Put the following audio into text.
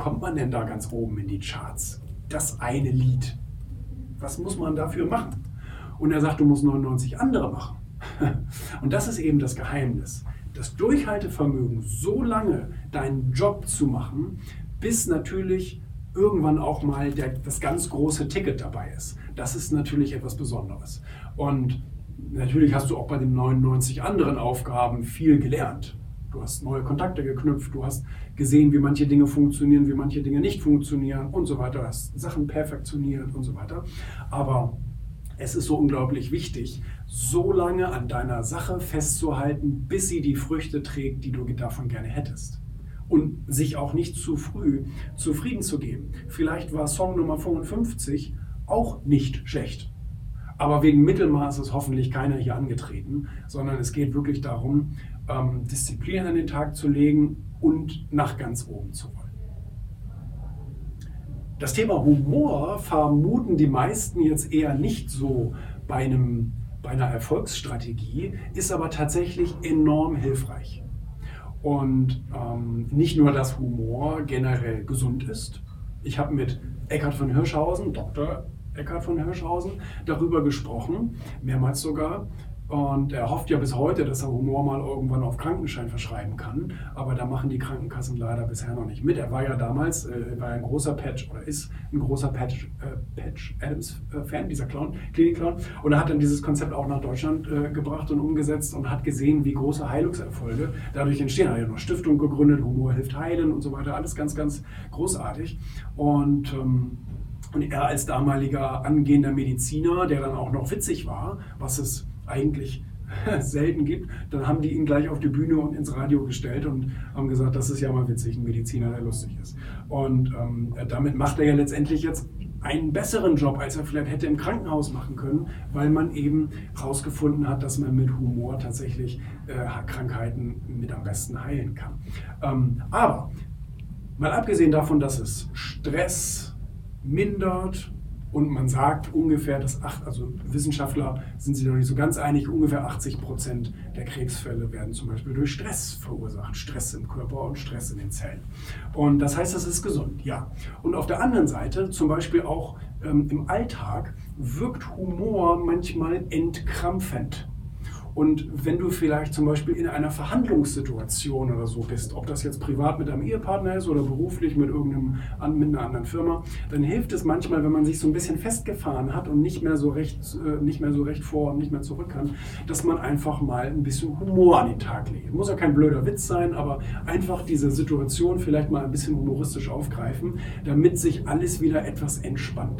kommt man denn da ganz oben in die Charts? Das eine Lied. Was muss man dafür machen? Und er sagt, du musst 99 andere machen. Und das ist eben das Geheimnis. Das Durchhaltevermögen, so lange deinen Job zu machen, bis natürlich irgendwann auch mal der, das ganz große Ticket dabei ist. Das ist natürlich etwas Besonderes. Und natürlich hast du auch bei den 99 anderen Aufgaben viel gelernt. Du hast neue Kontakte geknüpft, du hast gesehen, wie manche Dinge funktionieren, wie manche Dinge nicht funktionieren und so weiter. Du hast Sachen perfektioniert und so weiter. Aber es ist so unglaublich wichtig, so lange an deiner Sache festzuhalten, bis sie die Früchte trägt, die du davon gerne hättest. Und sich auch nicht zu früh zufrieden zu geben. Vielleicht war Song Nummer 55 auch nicht schlecht. Aber wegen Mittelmaß ist hoffentlich keiner hier angetreten, sondern es geht wirklich darum, ähm, Disziplin an den Tag zu legen und nach ganz oben zu wollen. Das Thema Humor vermuten die meisten jetzt eher nicht so bei, einem, bei einer Erfolgsstrategie, ist aber tatsächlich enorm hilfreich. Und ähm, nicht nur, dass Humor generell gesund ist. Ich habe mit Eckhard von Hirschhausen, Dr. Eckhard von Hirschhausen, darüber gesprochen, mehrmals sogar, und er hofft ja bis heute, dass er Humor mal irgendwann auf Krankenschein verschreiben kann. Aber da machen die Krankenkassen leider bisher noch nicht mit. Er war ja damals äh, war ein großer Patch oder ist ein großer Patch, äh, Patch Adams-Fan, dieser Clown, Klinik-Clown. Und er hat dann dieses Konzept auch nach Deutschland äh, gebracht und umgesetzt und hat gesehen, wie große Heilungserfolge dadurch entstehen. Er hat ja noch Stiftung gegründet, Humor hilft heilen und so weiter. Alles ganz, ganz großartig. Und ähm, und er als damaliger angehender Mediziner, der dann auch noch witzig war, was es eigentlich selten gibt, dann haben die ihn gleich auf die Bühne und ins Radio gestellt und haben gesagt, das ist ja mal witzig, ein Mediziner, der lustig ist. Und ähm, damit macht er ja letztendlich jetzt einen besseren Job, als er vielleicht hätte im Krankenhaus machen können, weil man eben herausgefunden hat, dass man mit Humor tatsächlich äh, Krankheiten mit am besten heilen kann. Ähm, aber mal abgesehen davon, dass es Stress mindert, und man sagt ungefähr, dass acht, also Wissenschaftler sind sich noch nicht so ganz einig, ungefähr 80 Prozent der Krebsfälle werden zum Beispiel durch Stress verursacht. Stress im Körper und Stress in den Zellen. Und das heißt, das ist gesund, ja. Und auf der anderen Seite, zum Beispiel auch ähm, im Alltag, wirkt Humor manchmal entkrampfend. Und wenn du vielleicht zum Beispiel in einer Verhandlungssituation oder so bist, ob das jetzt privat mit einem Ehepartner ist oder beruflich mit irgendeinem mit einer anderen Firma, dann hilft es manchmal, wenn man sich so ein bisschen festgefahren hat und nicht mehr so recht, äh, nicht mehr so recht vor und nicht mehr zurück kann, dass man einfach mal ein bisschen Humor an den Tag legt. Muss ja kein blöder Witz sein, aber einfach diese Situation vielleicht mal ein bisschen humoristisch aufgreifen, damit sich alles wieder etwas entspannt.